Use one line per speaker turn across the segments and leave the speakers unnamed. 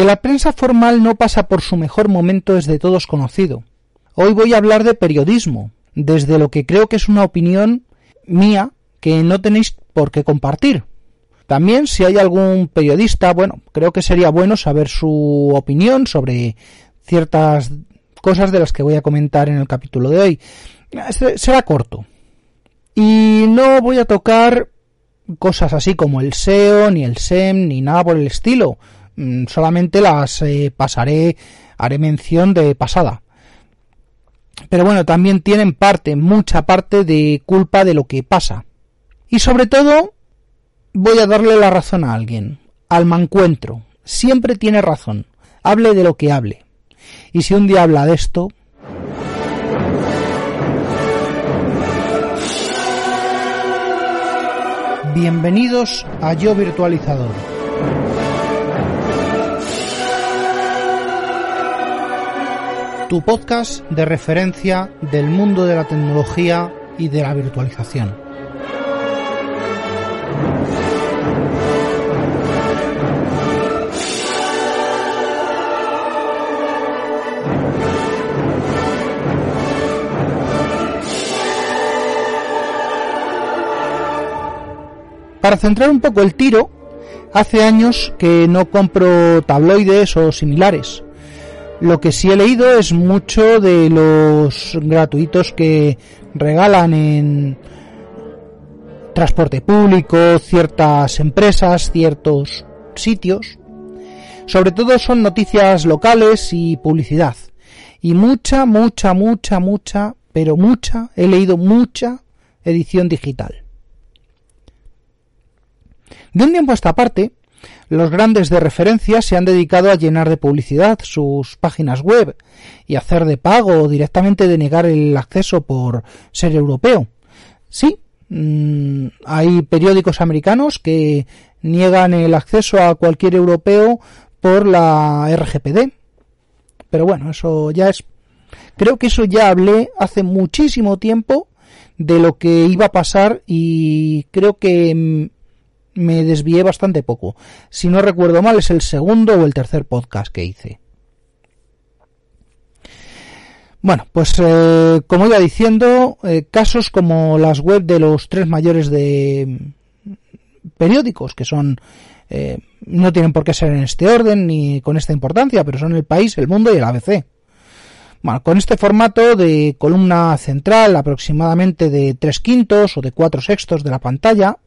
Que la prensa formal no pasa por su mejor momento es de todos conocido. Hoy voy a hablar de periodismo, desde lo que creo que es una opinión mía que no tenéis por qué compartir. También si hay algún periodista, bueno, creo que sería bueno saber su opinión sobre ciertas cosas de las que voy a comentar en el capítulo de hoy. Este será corto. Y no voy a tocar cosas así como el SEO, ni el SEM, ni nada por el estilo. Mm, solamente las eh, pasaré, haré mención de pasada. Pero bueno, también tienen parte, mucha parte de culpa de lo que pasa. Y sobre todo, voy a darle la razón a alguien. Al mancuentro. Siempre tiene razón. Hable de lo que hable. Y si un día habla de esto... Bienvenidos a Yo Virtualizador. Tu podcast de referencia del mundo de la tecnología y de la virtualización. Para centrar un poco el tiro, hace años que no compro tabloides o similares. Lo que sí he leído es mucho de los gratuitos que regalan en transporte público, ciertas empresas, ciertos sitios. Sobre todo son noticias locales y publicidad. Y mucha, mucha, mucha, mucha, pero mucha, he leído mucha edición digital. De un tiempo a esta parte, los grandes de referencia se han dedicado a llenar de publicidad sus páginas web y hacer de pago o directamente denegar el acceso por ser europeo. Sí, mm, hay periódicos americanos que niegan el acceso a cualquier europeo por la RGPD. Pero bueno, eso ya es... Creo que eso ya hablé hace muchísimo tiempo de lo que iba a pasar y creo que mm, me desvié bastante poco. Si no recuerdo mal, es el segundo o el tercer podcast que hice. Bueno, pues eh, como iba diciendo, eh, casos como las web de los tres mayores de mm, periódicos, que son, eh, no tienen por qué ser en este orden ni con esta importancia, pero son el país, el mundo y el ABC. Con este formato de columna central aproximadamente de tres quintos o de cuatro sextos de la pantalla,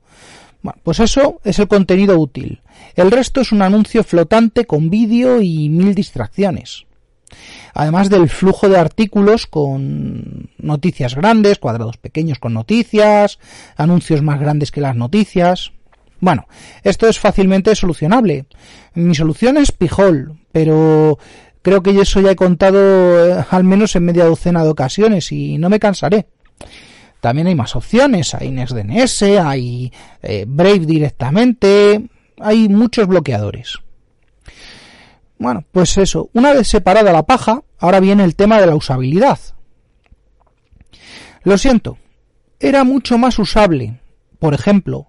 bueno, pues eso es el contenido útil. El resto es un anuncio flotante con vídeo y mil distracciones. Además del flujo de artículos con noticias grandes, cuadrados pequeños con noticias, anuncios más grandes que las noticias. Bueno, esto es fácilmente solucionable. Mi solución es Pijol, pero creo que eso ya he contado eh, al menos en media docena de ocasiones y no me cansaré. También hay más opciones, hay NextDNS, hay eh, Brave directamente, hay muchos bloqueadores. Bueno, pues eso, una vez separada la paja, ahora viene el tema de la usabilidad. Lo siento, era mucho más usable, por ejemplo,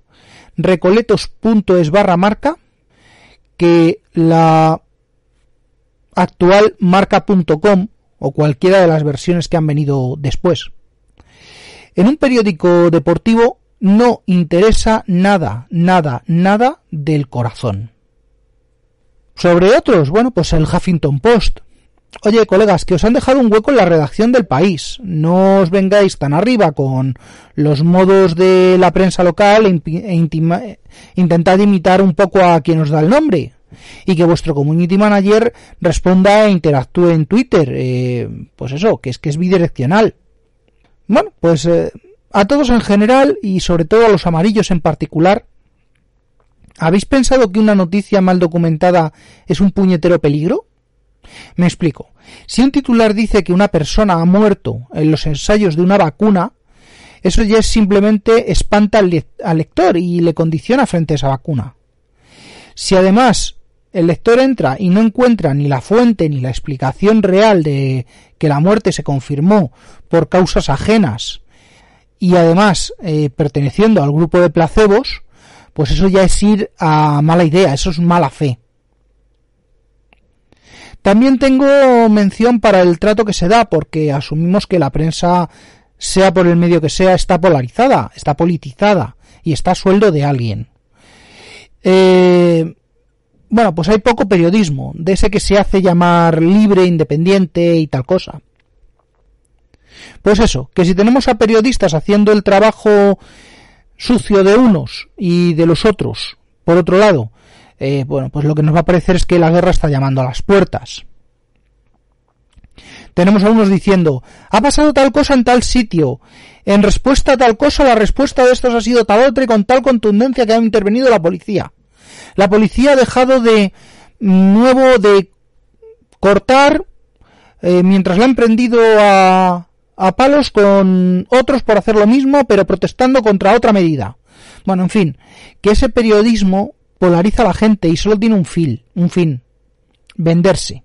recoletos.es barra marca que la actual marca.com o cualquiera de las versiones que han venido después. En un periódico deportivo no interesa nada, nada, nada del corazón. Sobre otros, bueno, pues el Huffington Post. Oye, colegas, que os han dejado un hueco en la redacción del país. No os vengáis tan arriba con los modos de la prensa local e, e intentad imitar un poco a quien os da el nombre. Y que vuestro community manager responda e interactúe en Twitter. Eh, pues eso, que es que es bidireccional. Bueno, pues eh, a todos en general y sobre todo a los amarillos en particular, ¿habéis pensado que una noticia mal documentada es un puñetero peligro? Me explico. Si un titular dice que una persona ha muerto en los ensayos de una vacuna, eso ya es simplemente espanta al lector y le condiciona frente a esa vacuna. Si además el lector entra y no encuentra ni la fuente ni la explicación real de que la muerte se confirmó por causas ajenas y además eh, perteneciendo al grupo de placebos, pues eso ya es ir a mala idea, eso es mala fe. También tengo mención para el trato que se da, porque asumimos que la prensa, sea por el medio que sea, está polarizada, está politizada y está a sueldo de alguien. Eh, bueno, pues hay poco periodismo, de ese que se hace llamar libre, independiente y tal cosa. Pues eso, que si tenemos a periodistas haciendo el trabajo sucio de unos y de los otros, por otro lado, eh, bueno, pues lo que nos va a parecer es que la guerra está llamando a las puertas. Tenemos a unos diciendo, ha pasado tal cosa en tal sitio, en respuesta a tal cosa, la respuesta de estos ha sido tal otra y con tal contundencia que ha intervenido la policía. La policía ha dejado de nuevo de cortar eh, mientras la han prendido a, a palos con otros por hacer lo mismo, pero protestando contra otra medida. Bueno, en fin, que ese periodismo polariza a la gente y solo tiene un fin, un fin, venderse.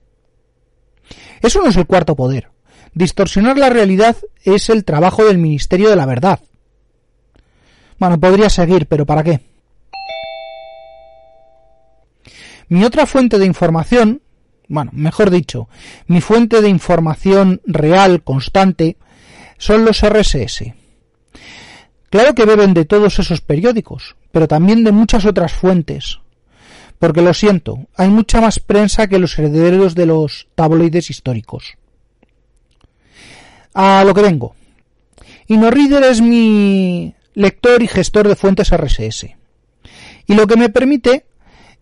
Eso no es el cuarto poder. Distorsionar la realidad es el trabajo del Ministerio de la Verdad. Bueno, podría seguir, pero ¿para qué? Mi otra fuente de información, bueno, mejor dicho, mi fuente de información real, constante, son los RSS. Claro que beben de todos esos periódicos, pero también de muchas otras fuentes. Porque lo siento, hay mucha más prensa que los herederos de los tabloides históricos. A lo que vengo. InnoReader es mi lector y gestor de fuentes RSS. Y lo que me permite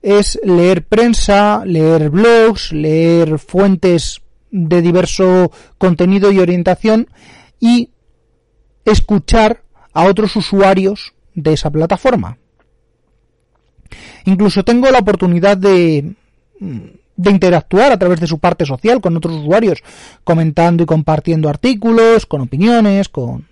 es leer prensa, leer blogs, leer fuentes de diverso contenido y orientación y escuchar a otros usuarios de esa plataforma. Incluso tengo la oportunidad de, de interactuar a través de su parte social con otros usuarios, comentando y compartiendo artículos, con opiniones, con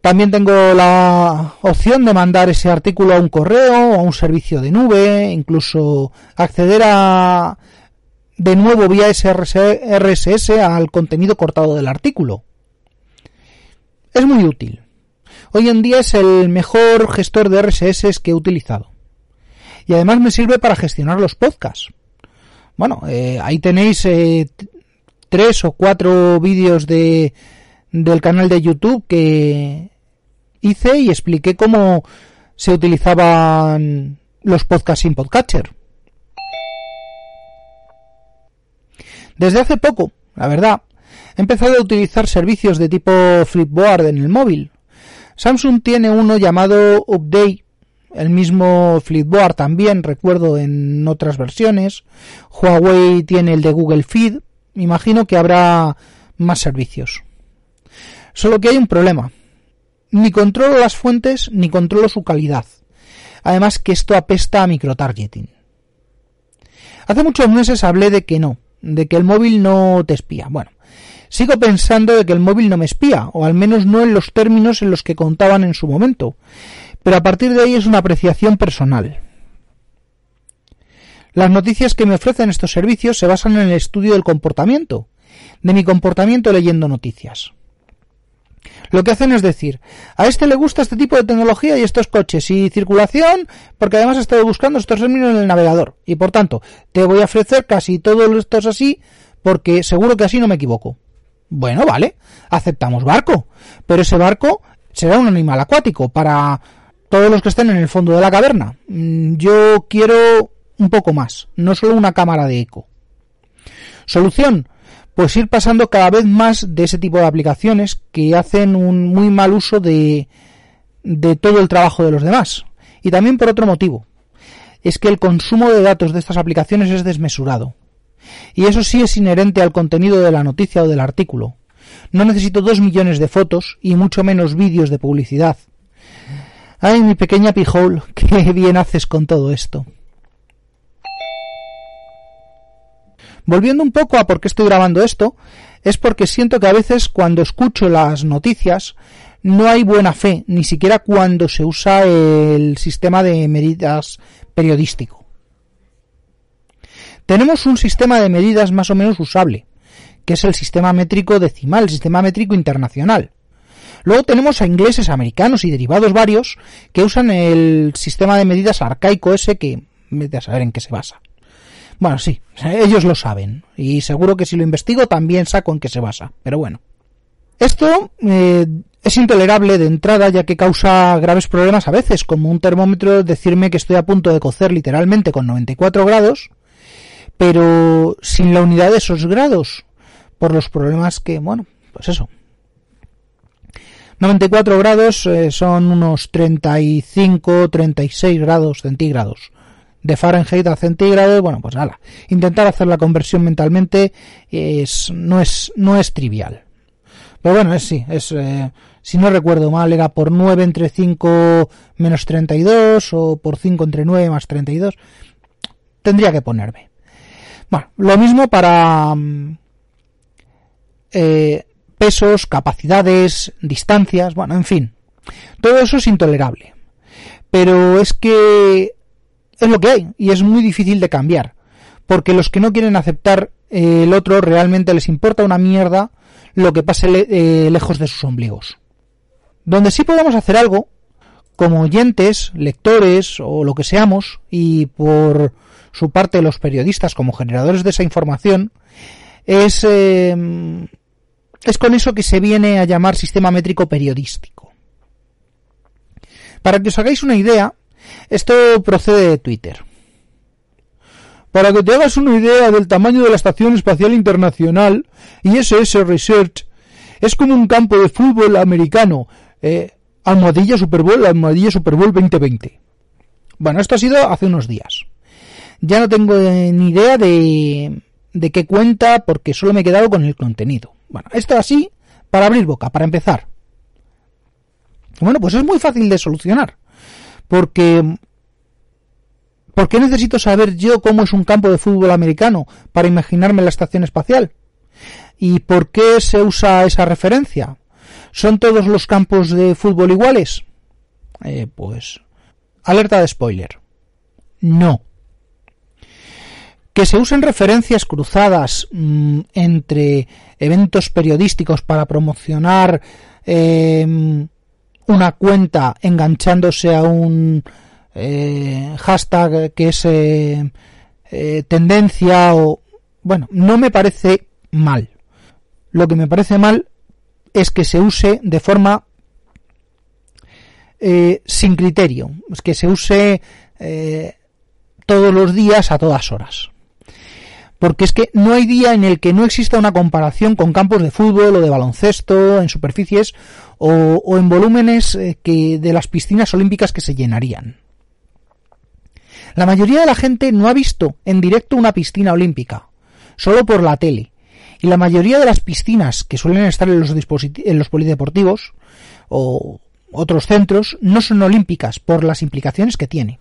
también tengo la opción de mandar ese artículo a un correo, a un servicio de nube, incluso acceder a de nuevo vía RSS al contenido cortado del artículo. Es muy útil. Hoy en día es el mejor gestor de RSS que he utilizado. Y además me sirve para gestionar los podcasts. Bueno, eh, ahí tenéis eh, tres o cuatro vídeos de, del canal de YouTube que hice y expliqué cómo se utilizaban los podcasts sin podcatcher. Desde hace poco, la verdad, he empezado a utilizar servicios de tipo Flipboard en el móvil. Samsung tiene uno llamado Update, el mismo Flipboard también, recuerdo en otras versiones. Huawei tiene el de Google Feed. Imagino que habrá más servicios. Solo que hay un problema. Ni controlo las fuentes ni controlo su calidad. Además que esto apesta a microtargeting. Hace muchos meses hablé de que no, de que el móvil no te espía. Bueno, sigo pensando de que el móvil no me espía, o al menos no en los términos en los que contaban en su momento. Pero a partir de ahí es una apreciación personal. Las noticias que me ofrecen estos servicios se basan en el estudio del comportamiento, de mi comportamiento leyendo noticias. Lo que hacen es decir, a este le gusta este tipo de tecnología y estos coches y circulación, porque además he estado buscando estos términos en el navegador. Y por tanto, te voy a ofrecer casi todo esto es así, porque seguro que así no me equivoco. Bueno, vale, aceptamos barco. Pero ese barco será un animal acuático para todos los que estén en el fondo de la caverna. Mm, yo quiero un poco más, no solo una cámara de eco. Solución, pues ir pasando cada vez más de ese tipo de aplicaciones que hacen un muy mal uso de, de todo el trabajo de los demás. Y también por otro motivo. Es que el consumo de datos de estas aplicaciones es desmesurado. Y eso sí es inherente al contenido de la noticia o del artículo. No necesito dos millones de fotos y mucho menos vídeos de publicidad. Ay, mi pequeña pijol, qué bien haces con todo esto. Volviendo un poco a por qué estoy grabando esto, es porque siento que a veces cuando escucho las noticias no hay buena fe, ni siquiera cuando se usa el sistema de medidas periodístico. Tenemos un sistema de medidas más o menos usable, que es el sistema métrico decimal, el sistema métrico internacional. Luego tenemos a ingleses, americanos y derivados varios que usan el sistema de medidas arcaico ese que, vete a saber en qué se basa. Bueno, sí, ellos lo saben. Y seguro que si lo investigo también saco en qué se basa. Pero bueno. Esto eh, es intolerable de entrada ya que causa graves problemas a veces, como un termómetro decirme que estoy a punto de cocer literalmente con 94 grados, pero sin la unidad de esos grados, por los problemas que, bueno, pues eso. 94 grados eh, son unos 35, 36 grados centígrados de Fahrenheit a centígrados, bueno, pues nada, intentar hacer la conversión mentalmente es, no, es, no es trivial. Pero bueno, es sí, es, eh, si no recuerdo mal, era por 9 entre 5 menos 32 o por 5 entre 9 más 32. Tendría que ponerme. Bueno, lo mismo para mm, eh, pesos, capacidades, distancias, bueno, en fin. Todo eso es intolerable. Pero es que es lo que hay y es muy difícil de cambiar. Porque los que no quieren aceptar eh, el otro realmente les importa una mierda lo que pase eh, lejos de sus ombligos. Donde sí podemos hacer algo, como oyentes, lectores o lo que seamos, y por su parte los periodistas como generadores de esa información, es, em, es con eso que se viene a llamar sistema métrico periodístico. Para que os hagáis una idea, esto procede de Twitter. Para que te hagas una idea del tamaño de la Estación Espacial Internacional, ISS Research es como un campo de fútbol americano, eh, almohadilla Super Bowl, almohadilla Super Bowl 2020. Bueno, esto ha sido hace unos días. Ya no tengo ni idea de, de qué cuenta porque solo me he quedado con el contenido. Bueno, esto así, para abrir boca, para empezar. Bueno, pues es muy fácil de solucionar. Porque ¿Por qué necesito saber yo cómo es un campo de fútbol americano para imaginarme la estación espacial? ¿Y por qué se usa esa referencia? ¿Son todos los campos de fútbol iguales? Eh, pues, alerta de spoiler. No. Que se usen referencias cruzadas mm, entre eventos periodísticos para promocionar em, una cuenta enganchándose a un eh, hashtag que es eh, eh, tendencia o bueno no me parece mal. Lo que me parece mal es que se use de forma sin criterio. Es que se use todos los días a todas horas porque es que no hay día en el que no exista una comparación con campos de fútbol o de baloncesto en superficies o, en volúmenes que de las piscinas olímpicas que se llenarían. La mayoría de la gente no ha visto en directo una piscina olímpica, solo por la tele. Y la mayoría de las piscinas que suelen estar en los, en los polideportivos o otros centros no son olímpicas por las implicaciones que tiene.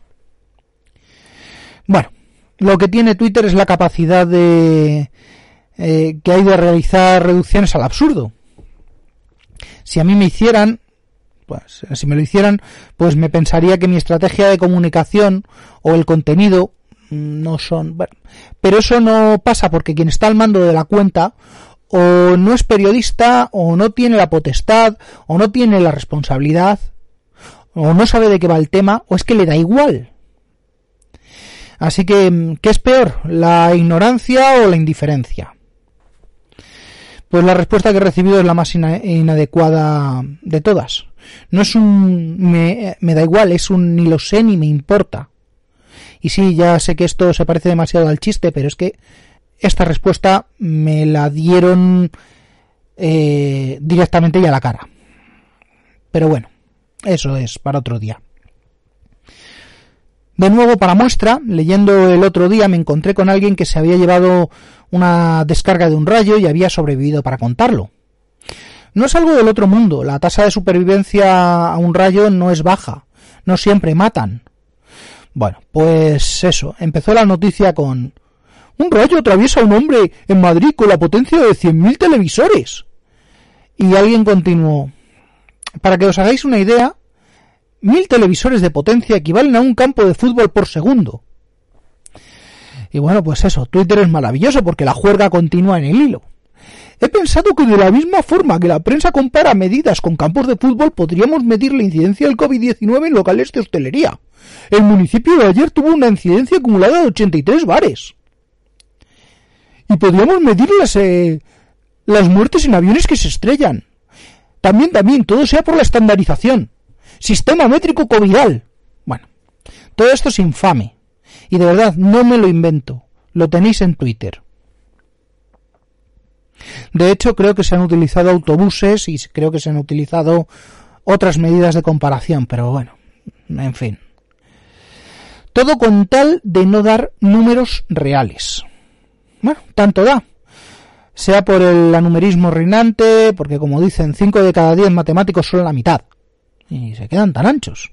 Bueno, lo que tiene Twitter es la capacidad de eh, que hay de realizar reducciones al absurdo. Si a mí me hicieran pues si me lo hicieran, pues me pensaría que mi estrategia de comunicación o el contenido no son, bueno, pero eso no pasa porque quien está al mando de la cuenta o no es periodista o no tiene la potestad o no tiene la responsabilidad o no sabe de qué va el tema o es que le da igual. Así que, ¿qué es peor? ¿La ignorancia o la indiferencia? Pues la respuesta que he recibido es la más inadecuada de todas. No es un me, da igual, es un ni lo sé ni me importa. Y sí, ya sé que esto se parece demasiado al chiste, pero es que esta respuesta me la dieron eh, directamente y a la cara. Pero bueno, eso es para otro día. De nuevo, para muestra, leyendo el otro día me encontré con alguien que se había llevado una descarga de un rayo y había sobrevivido para contarlo. No es algo del otro mundo. La tasa de supervivencia a un rayo no es baja. No siempre matan. Bueno, pues eso. Empezó la noticia con... Un rayo atraviesa a un hombre en Madrid con la potencia de 100.000 televisores. Y alguien continuó. Para que os hagáis una idea, mil televisores de potencia equivalen a un campo de fútbol por segundo. Y bueno, pues eso, Twitter es maravilloso porque la juerga continúa en el hilo. He pensado que de la misma forma que la prensa compara medidas con campos de fútbol, podríamos medir la incidencia del COVID-19 en locales de hostelería. El municipio de ayer tuvo una incidencia acumulada de 83 bares. Y podríamos medir las, eh, las muertes en aviones que se estrellan. También, también, todo sea por la estandarización. Sistema métrico covidal. Bueno, todo esto es infame. Y de verdad, no me lo invento. Lo tenéis en Twitter. De hecho, creo que se han utilizado autobuses y creo que se han utilizado otras medidas de comparación, pero bueno, en fin. Todo con tal de no dar números reales. Bueno, tanto da. Sea por el anumerismo reinante, porque como dicen, 5 de cada 10 matemáticos son la mitad. Y se quedan tan anchos.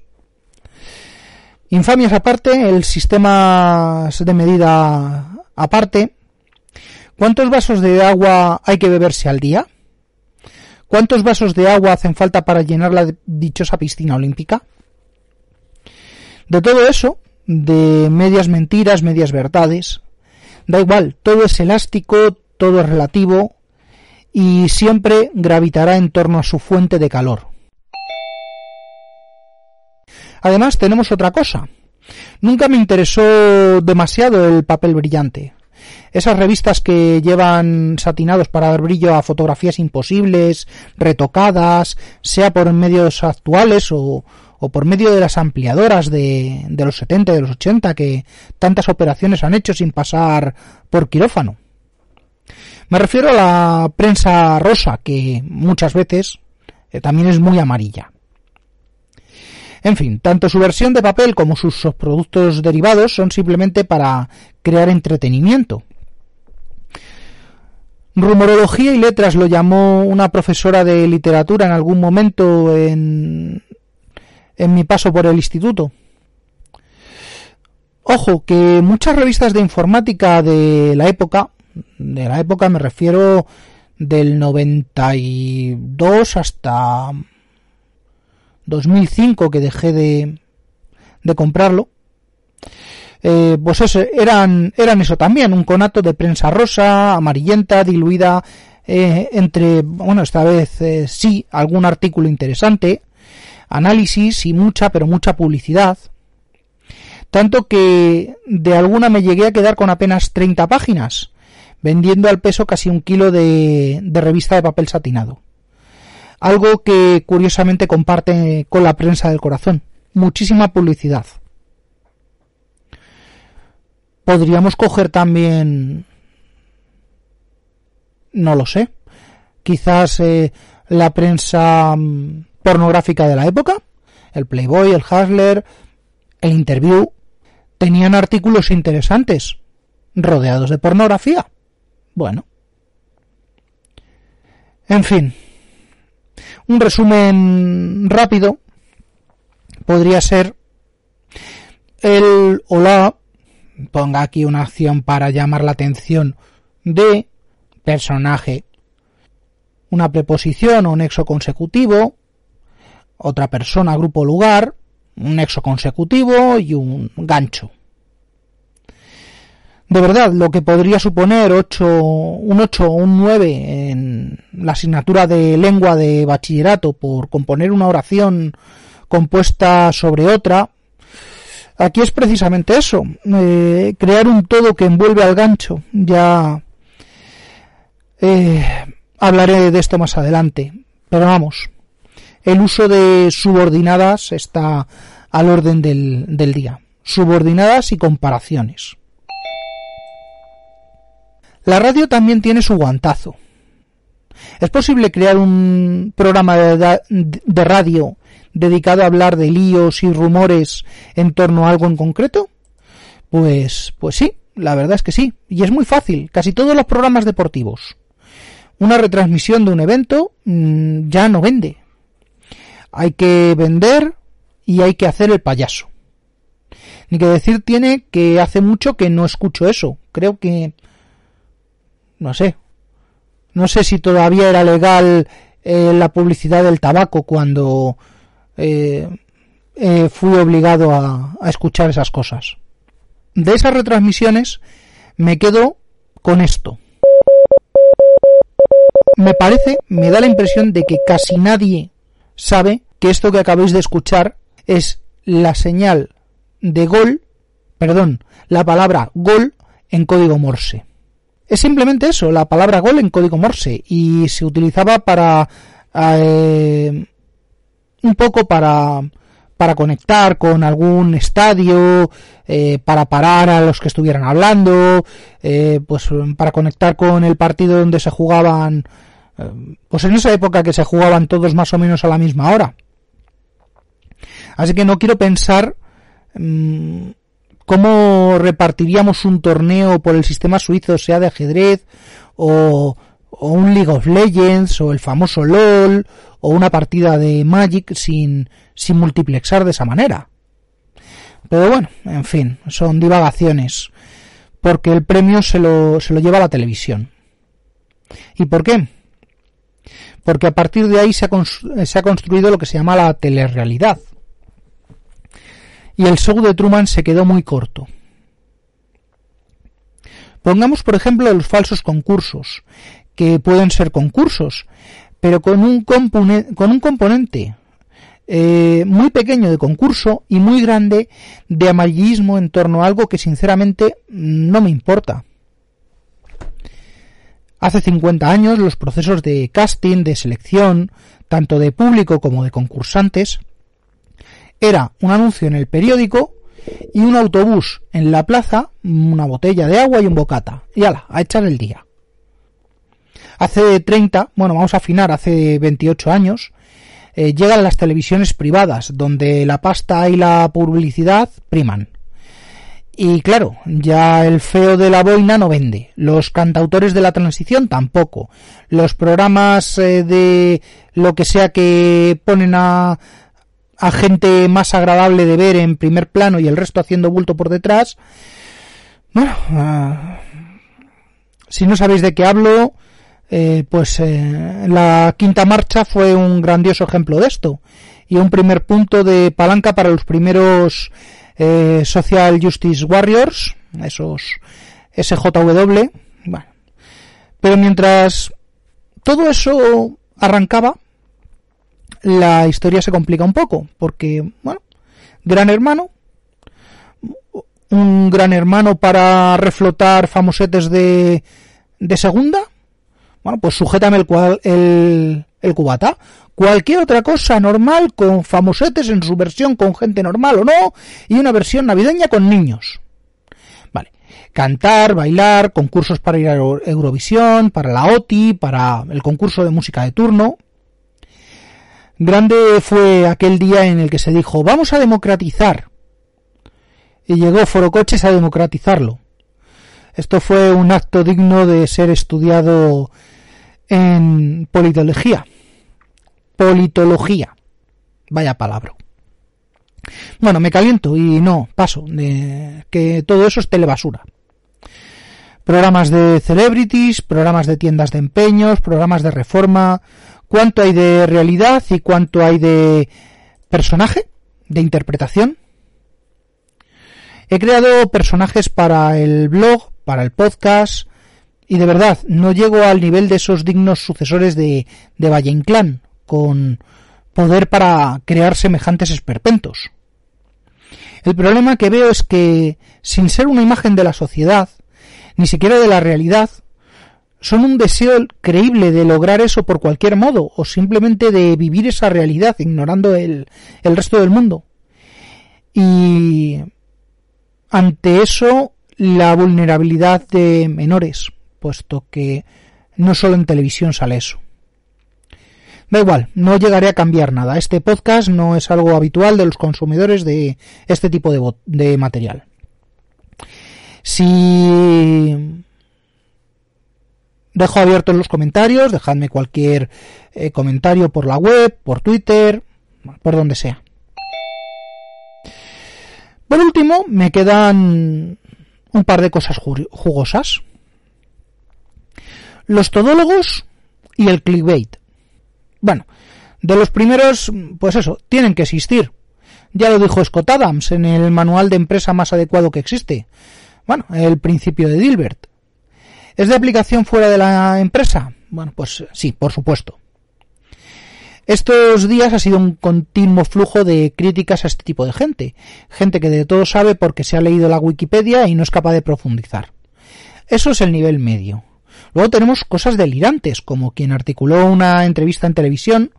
Infamias aparte, el sistema de medida aparte, ¿cuántos vasos de agua hay que beberse al día? ¿Cuántos vasos de agua hacen falta para llenar la dichosa piscina olímpica? De todo eso, de medias mentiras, medias verdades, da igual, todo es elástico, todo es relativo y siempre gravitará en torno a su fuente de calor. Además tenemos otra cosa. Nunca me interesó demasiado el papel brillante. Esas revistas que llevan satinados para dar brillo a fotografías imposibles, retocadas, sea por medios actuales o, por medio de las ampliadoras de, de los 70 y de los 80 que tantas operaciones han hecho sin pasar por quirófano. Me refiero a la prensa rosa, que muchas veces eh, también es muy amarilla. En fin, tanto su versión de papel como sus productos derivados son simplemente para crear entretenimiento. Rumorología y letras lo llamó una profesora de literatura en algún momento en, en mi paso por el instituto. Ojo, que muchas revistas de informática de la época, de la época me refiero del 92 hasta 2005 que dejé de, de comprarlo, eh, pues eso, eran, eran eso también, un conato de prensa rosa, amarillenta, diluida eh, entre, bueno, esta vez eh, sí, algún artículo interesante, análisis y mucha, pero mucha publicidad. Tanto que de alguna me llegué a quedar con apenas 30 páginas, vendiendo al peso casi un kilo de, de revista de papel satinado algo que curiosamente comparte con la prensa del corazón. Muchísima publicidad. Podríamos coger también... No lo sé. Quizás eh, la prensa mm, pornográfica de la época. El Playboy, el Hustler, el Interview. Tenían artículos interesantes. Rodeados de pornografía. Bueno. En fin, un resumen rápido podría ser el hola, ponga aquí una acción para llamar la atención de personaje, una preposición o nexo consecutivo, otra persona, grupo, lugar, un nexo consecutivo y un gancho de verdad lo que podría suponer 8, un 8 o un 9 en la asignatura de lengua de bachillerato por componer una oración compuesta sobre otra, aquí es precisamente eso, eh, crear un todo que envuelve al gancho. Ya eh, hablaré de esto más adelante, pero vamos, el uso de subordinadas está al orden del, del día, subordinadas y comparaciones. La radio también tiene su guantazo. ¿Es posible crear un programa de, radio dedicado a hablar de líos y rumores en torno a algo en concreto? Pues, pues sí, la verdad es que sí. Y es muy fácil. Casi todos los programas deportivos. Una retransmisión de un evento mm, ya no vende. Hay que vender y hay que hacer el payaso. Ni que decir tiene que hace mucho que no escucho eso. Creo que no sé. No sé si todavía era legal eh, la publicidad del tabaco cuando eh, eh, fui obligado a, a escuchar esas cosas. De esas retransmisiones me quedo con esto. Me parece, me da la impresión de que casi nadie sabe que esto que acabáis de escuchar es la señal de gol, perdón, la palabra gol en código Morse. Es simplemente eso, la palabra gol en código Morse y se utilizaba para eh, un poco para para conectar con algún estadio, eh, para parar a los que estuvieran hablando, eh, pues para conectar con el partido donde se jugaban, eh, pues en esa época que se jugaban todos más o menos a la misma hora. Así que no quiero pensar mm, cómo repartiríamos un torneo por el sistema suizo, sea de ajedrez o, o un League of Legends o el famoso LOL o una partida de Magic sin, multiplexar de esa manera. Pero bueno, en fin, son divagaciones. Porque el premio se lo, se lo lleva la televisión. ¿Y por qué? Porque a partir de ahí se ha, se ha construido lo que se llama la telerrealidad. Y el show de Truman se quedó muy corto. Pongamos, por ejemplo, los falsos concursos, que pueden ser concursos, pero con un, componente eh, muy pequeño de concurso y muy grande de amarillismo en torno a algo que sinceramente no me importa. Hace 50 años los procesos de casting, de selección, tanto de público como de concursantes, era un anuncio en el periódico y un autobús en la plaza, una botella de agua y un bocata. Y ala, a echar el día. Hace 30, bueno, vamos a afinar, hace 28 años, eh, llegan las televisiones privadas, donde la pasta y la publicidad priman. Y claro, ya el feo de la boina no vende. Los cantautores de la transición tampoco. Los programas eh, de lo que sea que ponen a, a gente más agradable de ver en primer plano y el resto haciendo bulto por detrás. Bueno, ah, si no sabéis de qué hablo, eh, pues eh, la quinta marcha fue un grandioso ejemplo de esto y un primer punto de palanca para los primeros eh, Social Justice Warriors, esos SJW. Bueno. Pero mientras todo eso arrancaba, la historia se complica un poco, porque, bueno, Gran Hermano, un Gran Hermano para reflotar famosetes de, de segunda, bueno, pues sujétame el, el, cubata. Cualquier otra cosa normal con famosetes en su versión con gente normal o no, y una versión navideña con niños. Vale. Cantar, bailar, concursos para ir a Eurovisión, para la OTI, para el concurso de música de turno. Grande fue aquel día en el que se dijo, vamos a democratizar. Y llegó Forocoches a democratizarlo. Esto fue un acto digno de ser estudiado en politología. Politología. Vaya palabra. Bueno, me caliento y no, paso, de que todo eso es telebasura. Programas de celebrities, programas de tiendas de empeños, programas de reforma, cuánto hay de realidad y cuánto hay de personaje, de interpretación. He creado personajes para el blog, para el podcast, y de verdad, no llego al nivel de esos dignos sucesores de, de Valle Inclán, con poder para crear semejantes esperpentos. El problema que veo es que, sin ser una imagen de la sociedad, ni siquiera de la realidad, son un deseo creíble de lograr eso por cualquier modo, o simplemente de vivir esa realidad ignorando el, el resto del mundo. Y ante eso, la vulnerabilidad de menores, puesto que no solo en televisión sale eso. Da igual, no llegaré a cambiar nada. Este podcast no es algo habitual de los consumidores de este tipo de, material. Si dejo abiertos los comentarios, dejadme cualquier eh, comentario por la web, por Twitter, por donde sea. Por último, me quedan un par de cosas jugosas los todólogos y el clickbait. Bueno, de los primeros, pues eso, tienen que existir. Ya lo dijo Scott Adams en el manual de empresa más adecuado que existe. Bueno, el principio de Dilbert. ¿Es de aplicación fuera de la empresa? Bueno, pues sí, por supuesto. Estos días ha sido un continuo flujo de críticas a este tipo de gente. Gente que de todo sabe porque se ha leído la Wikipedia y no es capaz de profundizar. Eso es el nivel medio. Luego tenemos cosas delirantes, como quien articuló una entrevista en televisión,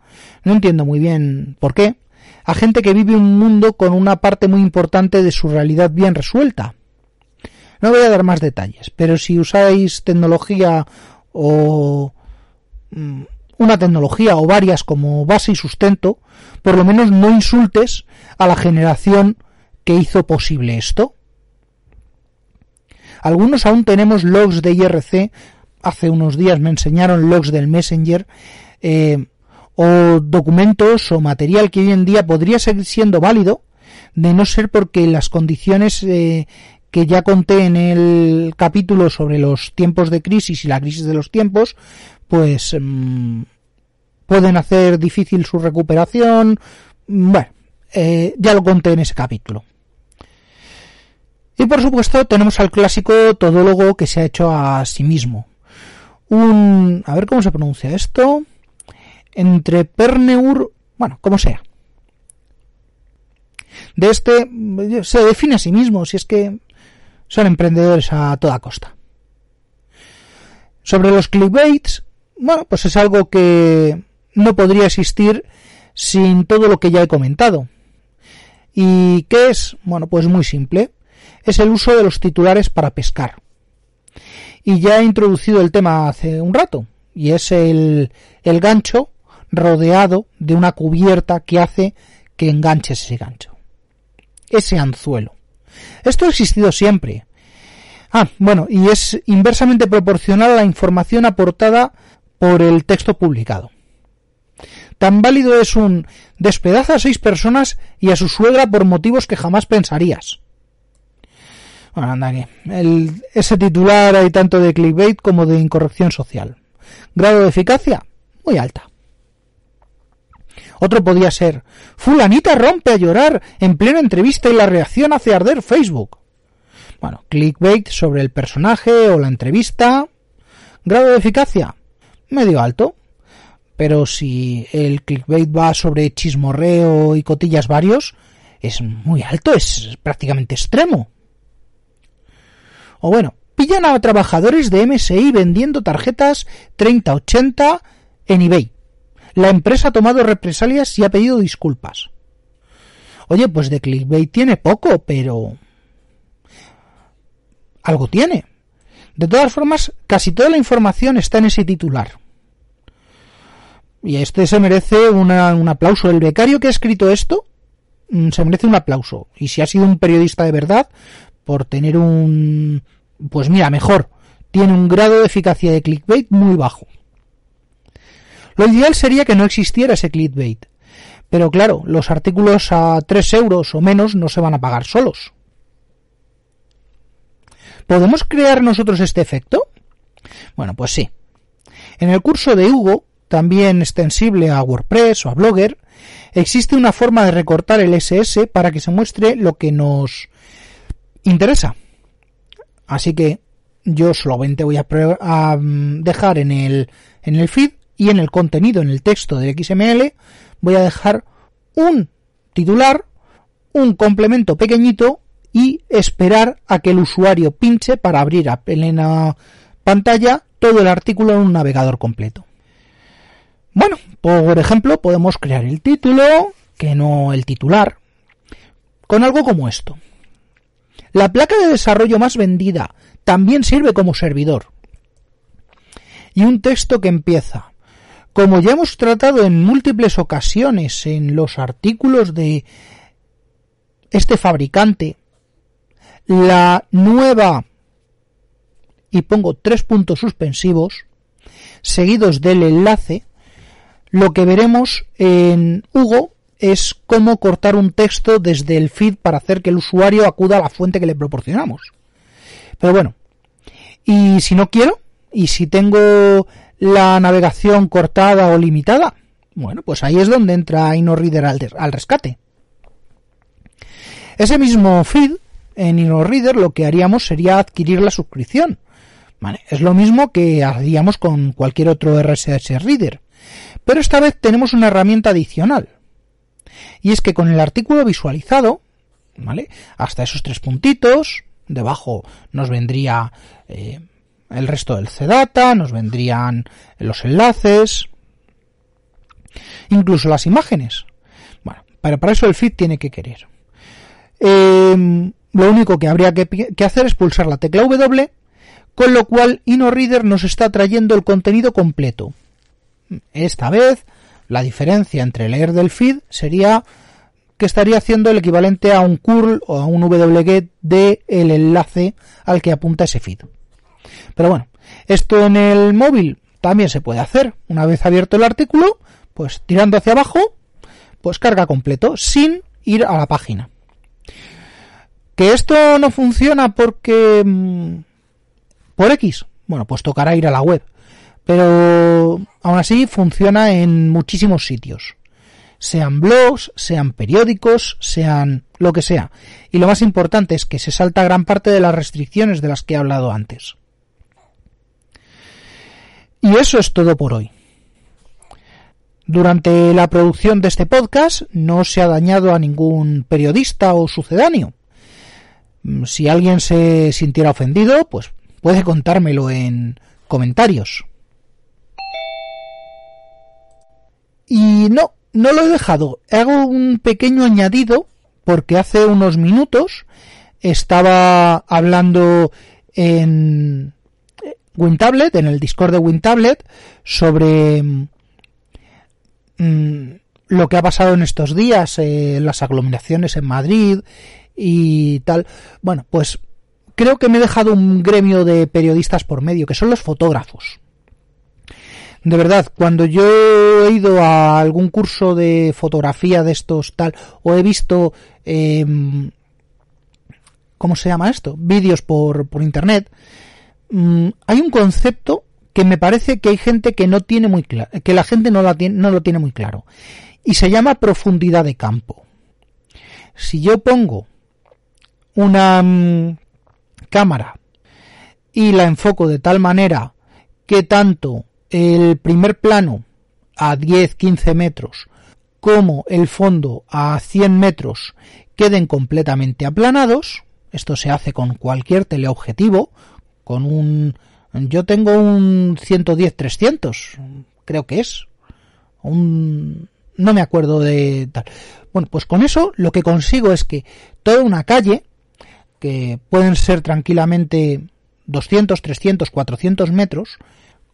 no entiendo muy bien por qué, a gente que vive un mundo con una parte muy importante de su realidad bien resuelta. No voy a dar más detalles, pero si usáis tecnología o mm, una tecnología o varias como base y sustento, por lo menos no insultes a la generación que hizo posible esto. Algunos aún tenemos logs de IRC, hace unos días me enseñaron logs del Messenger, eh, o documentos o material que hoy en día podría seguir siendo válido, de no ser porque las condiciones eh, que ya conté en el capítulo sobre los tiempos de crisis y la crisis de los tiempos, pues mm, pueden hacer difícil su recuperación. Bueno, eh, ya lo conté en ese capítulo. Y por supuesto tenemos al clásico todólogo que se ha hecho a sí mismo. Un... a ver cómo se pronuncia esto entre Perneur, bueno, como sea. De este se define a sí mismo, si es que son emprendedores a toda costa. Sobre los clickbaits, bueno, pues es algo que no podría existir sin todo lo que ya he comentado. ¿Y qué es? Bueno, pues muy simple. Es el uso de los titulares para pescar. Y ya he introducido el tema hace un rato, y es el, el gancho rodeado de una cubierta que hace que enganches ese gancho. Ese anzuelo. Esto ha existido siempre. Ah, bueno, y es inversamente proporcional a la información aportada por el texto publicado. Tan válido es un despedaza a seis personas y a su suegra por motivos que jamás pensarías. Bueno, anda aquí. El, ese titular hay tanto de clickbait como de incorrección social. Grado de eficacia, muy alta. Otro podía ser, fulanita rompe a llorar en plena entrevista y la reacción hace arder Facebook. Bueno, clickbait sobre el personaje o la entrevista. Grado de eficacia, medio alto. Pero si el clickbait va sobre chismorreo y cotillas varios, es muy alto, es prácticamente extremo. O bueno, pillan a trabajadores de MSI vendiendo tarjetas 3080 en eBay la empresa ha tomado represalias y ha pedido disculpas. Oye, pues de clickbait tiene poco, pero... Algo tiene. De todas formas, casi toda la información está en ese titular. Y este se merece un aplauso. El becario que ha escrito esto mm, se merece un aplauso. Y si ha sido un periodista de verdad, por tener un... Pues mira, mejor. Tiene un grado de eficacia de clickbait muy bajo. Lo ideal sería que no existiera ese clickbait. Pero claro, los artículos a 3 euros o menos no se van a pagar solos. ¿Podemos crear nosotros este efecto? Bueno, pues sí. En el curso de Hugo, también extensible a WordPress o a Blogger, existe una forma de recortar el SS para que se muestre lo que nos interesa. Así que yo solamente voy a, a mm, dejar en el, en el feed y en el contenido, en el texto de XML, voy a dejar un titular, un complemento pequeñito y esperar a que el usuario pinche para abrir a plena pantalla todo el artículo en un navegador completo. Bueno, por ejemplo, podemos crear el título, que no el titular, con algo como esto. La placa de desarrollo más vendida también sirve como servidor. Y un texto que empieza como ya hemos tratado en múltiples ocasiones en los artículos de este fabricante, la nueva, y pongo tres puntos suspensivos, seguidos del enlace, lo que veremos en Hugo es cómo cortar un texto desde el feed para hacer que el usuario acuda a la fuente que le proporcionamos. Pero bueno, y si no quiero, y si tengo la navegación cortada o limitada? Bueno, pues ahí es donde entra InnoReader al, al rescate. Ese mismo feed en InnoReader lo que haríamos sería adquirir la suscripción. es lo mismo que haríamos con cualquier otro RSS Reader. Pero esta vez tenemos una herramienta adicional. Y es que con el artículo visualizado, ¿vale? Hasta esos tres puntitos, debajo nos vendría eh, el resto del CData, nos vendrían los enlaces, incluso las imágenes. Bueno, pero para eso el feed tiene que querer. Em, lo único que habría que, hacer es pulsar la tecla W, con lo cual InnoReader nos está trayendo el contenido completo. Esta vez, la diferencia entre leer del feed sería que estaría haciendo el equivalente a un curl o a un wget del enlace al que apunta ese feed. Pero bueno, esto en el móvil también se puede hacer. Una vez abierto el artículo, pues tirando hacia abajo, pues carga completo, sin ir a la página. Que esto no funciona porque... Mm, por X. Bueno, pues tocará ir a la web. Pero aún así funciona en muchísimos sitios. Sean blogs, sean periódicos, sean lo que sea. Y lo más importante es que se salta gran parte de las restricciones de las que he hablado antes. Y eso es todo por hoy. Durante la producción de este podcast no se ha dañado a ningún periodista o sucedáneo. Mm, si alguien se sintiera ofendido, pues puede contármelo en comentarios. Y no, no lo he dejado. Hago un pequeño añadido porque hace unos minutos estaba hablando en WinTablet, en el Discord de WinTablet, sobre mm, lo que ha pasado en estos días, eh, las aglomeraciones en Madrid y tal. Bueno, pues creo que me he dejado un gremio de periodistas por medio, que son los fotógrafos. De verdad, cuando yo he ido a algún curso de fotografía de estos tal, o he visto, em, ¿cómo se llama esto? Vídeos por, por internet, mm, hay un concepto que me parece que hay gente que no tiene muy claro, que la gente no, lo tiene muy claro. Y se llama profundidad de campo. Si yo pongo una mm, cámara y la enfoco de tal manera que tanto el primer plano a 10-15 metros como el fondo a 100 metros queden completamente aplanados, esto se hace con cualquier teleobjetivo, con un yo tengo un 110-300, creo que es, un no me acuerdo de tal. Bueno, pues con eso lo que consigo es que toda una calle que pueden ser tranquilamente 200, 300, 400 metros,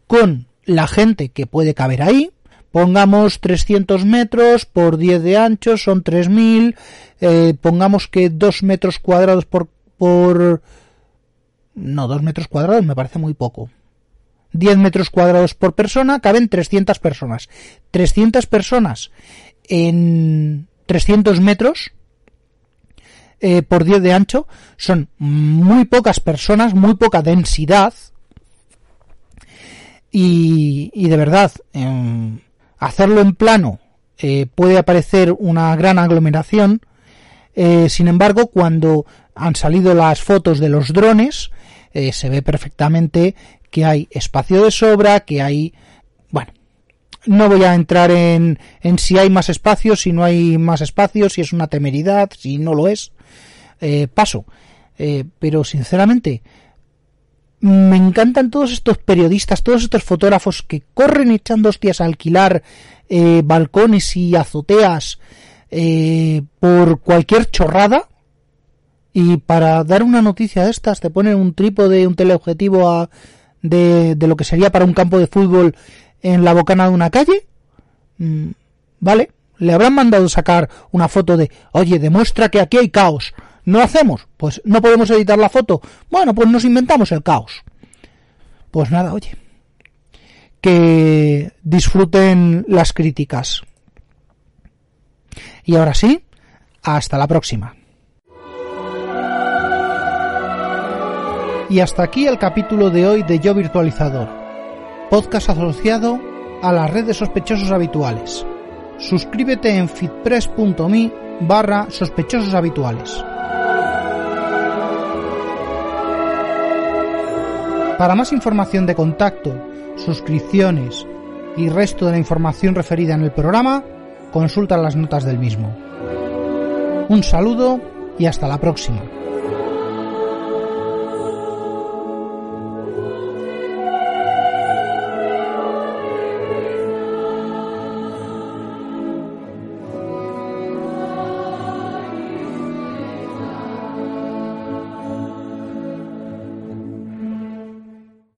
con la gente que puede caber ahí, pongamos 300 metros por 10 de ancho, son 3000, eh, pongamos que 2 metros cuadrados por, por, no, 2 metros cuadrados me parece muy poco. 10 metros cuadrados por persona, caben 300 personas. 300 personas en 300 metros, eh, por 10 de ancho son muy pocas personas, muy poca densidad. Y, de verdad, hacerlo en plano eh, puede aparecer una gran aglomeración. Eh, sin embargo, cuando han salido las fotos de los drones, se ve perfectamente que hay espacio de sobra, que hay... Bueno, no voy a entrar en, en si hay más espacio, si no hay más espacio, si es una temeridad, si no lo es. Eh, paso. Eh, pero sinceramente, me encantan todos estos periodistas, todos estos fotógrafos que corren echando hostias a alquilar eh, balcones y azoteas por cualquier chorrada. Y para dar una noticia de estas te ponen un trípode, un teleobjetivo a, de, lo que sería para un campo de fútbol en la bocana de una calle. Mm, vale, le habrán mandado sacar una foto de, oye, demuestra que aquí hay caos. ¿No hacemos? Pues no podemos editar la foto. Bueno, pues nos inventamos el caos. Pues nada, oye. Que disfruten las críticas. Y ahora sí, hasta la próxima. Y hasta aquí el capítulo de hoy de Yo Virtualizador, podcast asociado a la red de sospechosos habituales. Suscríbete en fitpress.me barra sospechosos habituales. Para más información de contacto, suscripciones y resto de la información referida en el programa, consulta las notas del mismo. Un saludo y hasta la próxima.